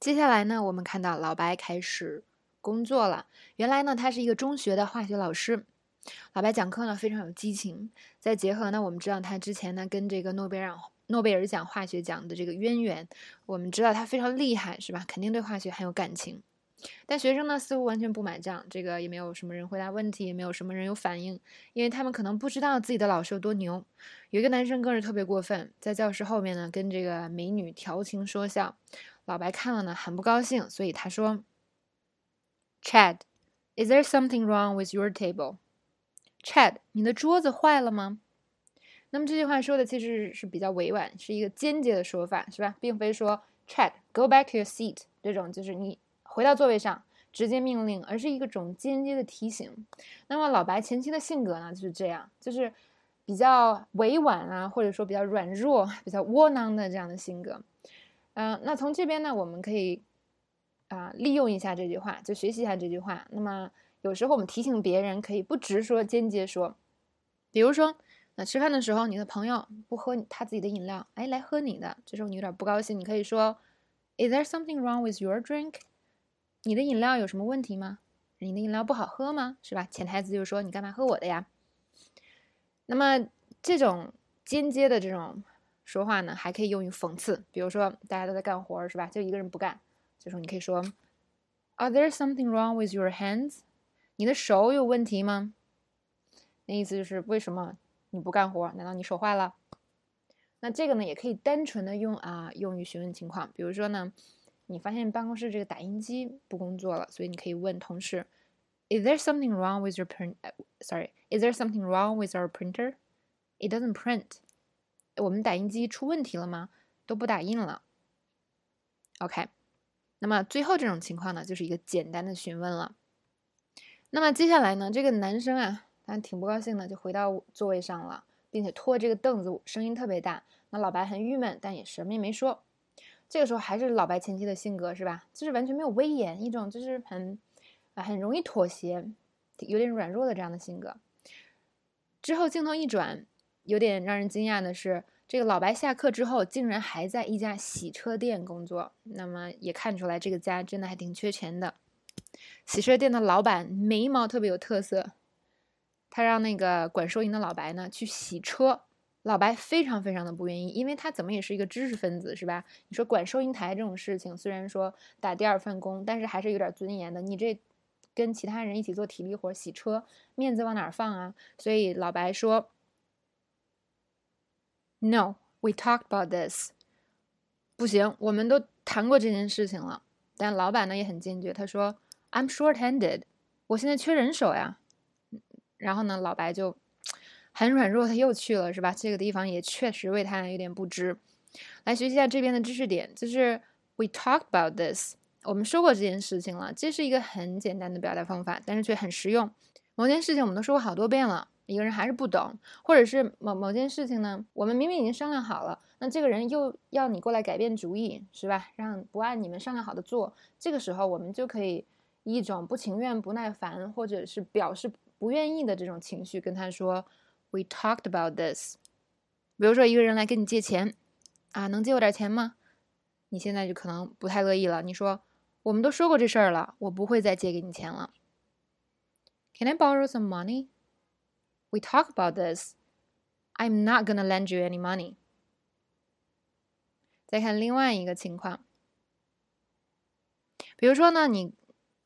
接下来呢，我们看到老白开始工作了。原来呢，他是一个中学的化学老师。老白讲课呢非常有激情，再结合呢，我们知道他之前呢跟这个诺贝尔诺贝尔奖化学奖的这个渊源，我们知道他非常厉害，是吧？肯定对化学很有感情。但学生呢似乎完全不买账，这个也没有什么人回答问题，也没有什么人有反应，因为他们可能不知道自己的老师有多牛。有一个男生更是特别过分，在教室后面呢跟这个美女调情说笑。老白看了呢，很不高兴，所以他说：“Chad，is there something wrong with your table？Chad，你的桌子坏了吗？”那么这句话说的其实是比较委婉，是一个间接的说法，是吧？并非说 Chad，go back to your seat 这种就是你回到座位上直接命令，而是一个种间接的提醒。那么老白前期的性格呢就是这样，就是比较委婉啊，或者说比较软弱、比较窝囊的这样的性格。嗯，那从这边呢，我们可以啊利用一下这句话，就学习一下这句话。那么有时候我们提醒别人，可以不直说，间接说。比如说，那吃饭的时候，你的朋友不喝他自己的饮料，哎，来喝你的，这时候你有点不高兴，你可以说：“Is there something wrong with your drink？” 你的饮料有什么问题吗？你的饮料不好喝吗？是吧？潜台词就是说，你干嘛喝我的呀？那么这种间接的这种。说话呢，还可以用于讽刺，比如说大家都在干活，是吧？就一个人不干，这时候你可以说：“Are there something wrong with your hands？” 你的手有问题吗？那意思就是为什么你不干活？难道你手坏了？那这个呢，也可以单纯的用啊，用于询问情况。比如说呢，你发现办公室这个打印机不工作了，所以你可以问同事：“Is there something wrong with your print? Sorry, is there something wrong with our printer? It doesn't print.” 我们打印机出问题了吗？都不打印了。OK，那么最后这种情况呢，就是一个简单的询问了。那么接下来呢，这个男生啊，他挺不高兴的，就回到座位上了，并且拖这个凳子，声音特别大。那老白很郁闷，但也什么也没说。这个时候还是老白前期的性格是吧？就是完全没有威严，一种就是很啊很容易妥协，有点软弱的这样的性格。之后镜头一转。有点让人惊讶的是，这个老白下课之后竟然还在一家洗车店工作。那么也看出来，这个家真的还挺缺钱的。洗车店的老板眉毛特别有特色，他让那个管收银的老白呢去洗车。老白非常非常的不愿意，因为他怎么也是一个知识分子，是吧？你说管收银台这种事情，虽然说打第二份工，但是还是有点尊严的。你这跟其他人一起做体力活洗车，面子往哪放啊？所以老白说。No, we talked about this. 不行，我们都谈过这件事情了。但老板呢也很坚决，他说：“I'm short-handed，我现在缺人手呀。”然后呢，老白就很软弱，他又去了，是吧？这个地方也确实为他有点不值。来学习一下这边的知识点，就是 we talked about this，我们说过这件事情了。这是一个很简单的表达方法，但是却很实用。某件事情我们都说过好多遍了。一个人还是不懂，或者是某某件事情呢？我们明明已经商量好了，那这个人又要你过来改变主意，是吧？让不按你们商量好的做，这个时候我们就可以一种不情愿、不耐烦，或者是表示不愿意的这种情绪跟他说：“We talked about this。”比如说一个人来跟你借钱，啊，能借我点钱吗？你现在就可能不太乐意了。你说：“我们都说过这事儿了，我不会再借给你钱了。”Can I borrow some money? We talk about this. I'm not gonna lend you any money. 再看另外一个情况，比如说呢，你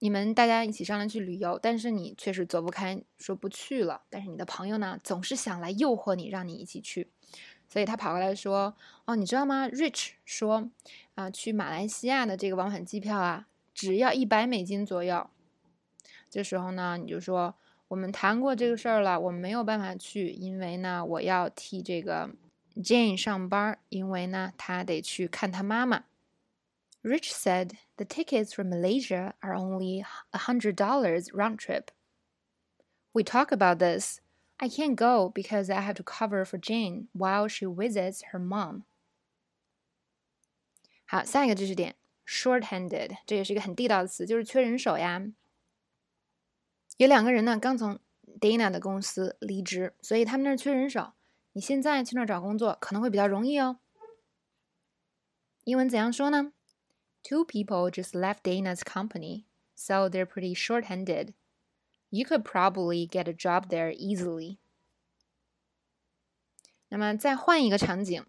你们大家一起商量去旅游，但是你确实走不开，说不去了。但是你的朋友呢，总是想来诱惑你，让你一起去。所以他跑过来说：“哦，你知道吗？Rich 说啊，去马来西亚的这个往返机票啊，只要一百美金左右。”这时候呢，你就说。我们谈过这个事儿了，我们没有办法去，因为呢，我要替这个 Jane 上班，因为呢，他得去看他妈妈。Rich said the tickets for Malaysia are only a hundred dollars round trip. We talk about this. I can't go because I have to cover for Jane while she visits her mom. 好，下一个知识点，short-handed，这也是一个很地道的词，就是缺人手呀。 有两个人呢，刚从 Dana 的公司离职，所以他们那儿缺人手。你现在去那儿找工作可能会比较容易哦。英文怎样说呢 two people just left Dana's company, so they're pretty short-handed. You could probably get a job there easily. 那么再换一个场景，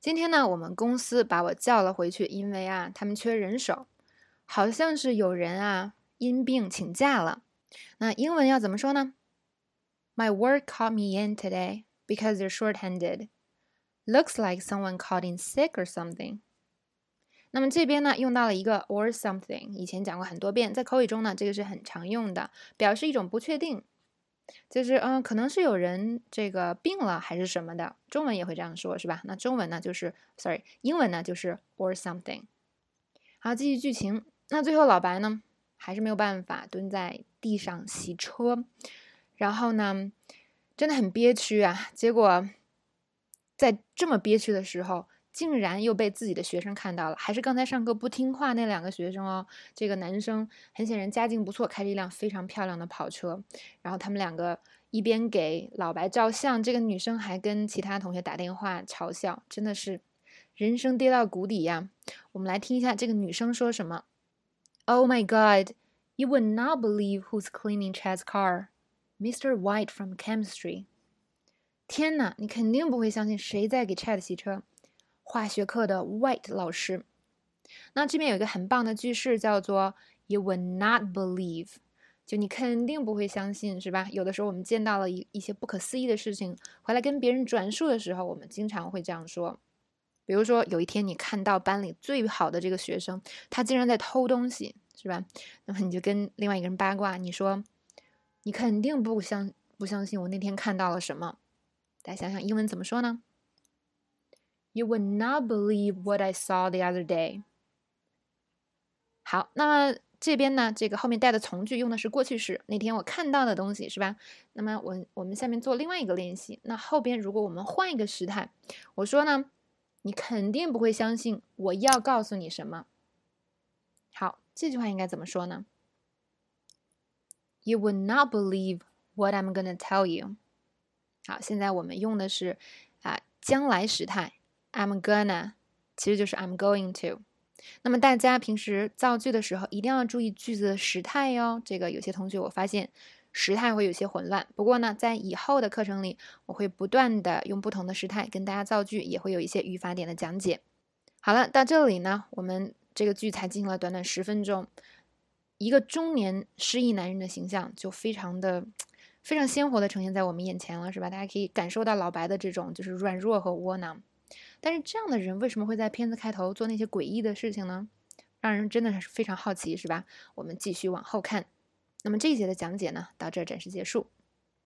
今天呢，我们公司把我叫了回去，因为啊，他们缺人手，好像是有人啊因病请假了。那英文要怎么说呢？My work caught me in today because they're short-handed. Looks like someone called in sick or something. 那么这边呢，用到了一个 or something，以前讲过很多遍，在口语中呢，这个是很常用的，表示一种不确定。就是嗯，可能是有人这个病了还是什么的，中文也会这样说，是吧？那中文呢就是，sorry，英文呢就是 or something。好，继续剧情。那最后老白呢，还是没有办法蹲在地上洗车，然后呢，真的很憋屈啊。结果在这么憋屈的时候。竟然又被自己的学生看到了，还是刚才上课不听话那两个学生哦。这个男生很显然家境不错，开着一辆非常漂亮的跑车。然后他们两个一边给老白照相，这个女生还跟其他同学打电话嘲笑，真的是人生跌到谷底呀。我们来听一下这个女生说什么：“Oh my God, you would not believe who's cleaning Chad's car, Mr. White from chemistry。”天哪，你肯定不会相信谁在给 Chad 洗车。化学课的 White 老师，那这边有一个很棒的句式，叫做 "You would not believe"，就你肯定不会相信，是吧？有的时候我们见到了一一些不可思议的事情，回来跟别人转述的时候，我们经常会这样说。比如说，有一天你看到班里最好的这个学生，他竟然在偷东西，是吧？那么你就跟另外一个人八卦，你说你肯定不相不相信我那天看到了什么？大家想想英文怎么说呢？You would not believe what I saw the other day。好，那么这边呢，这个后面带的从句用的是过去式。那天我看到的东西是吧？那么我我们下面做另外一个练习。那后边如果我们换一个时态，我说呢，你肯定不会相信我要告诉你什么。好，这句话应该怎么说呢？You would not believe what I'm gonna tell you。好，现在我们用的是啊将来时态。I'm gonna，其实就是 I'm going to。那么大家平时造句的时候一定要注意句子的时态哟。这个有些同学我发现时态会有些混乱。不过呢，在以后的课程里，我会不断的用不同的时态跟大家造句，也会有一些语法点的讲解。好了，到这里呢，我们这个剧才进行了短短十分钟，一个中年失意男人的形象就非常的非常鲜活的呈现在我们眼前了，是吧？大家可以感受到老白的这种就是软弱和窝囊。但是这样的人为什么会在片子开头做那些诡异的事情呢？让人真的是非常好奇，是吧？我们继续往后看。那么这一节的讲解呢，到这儿暂时结束。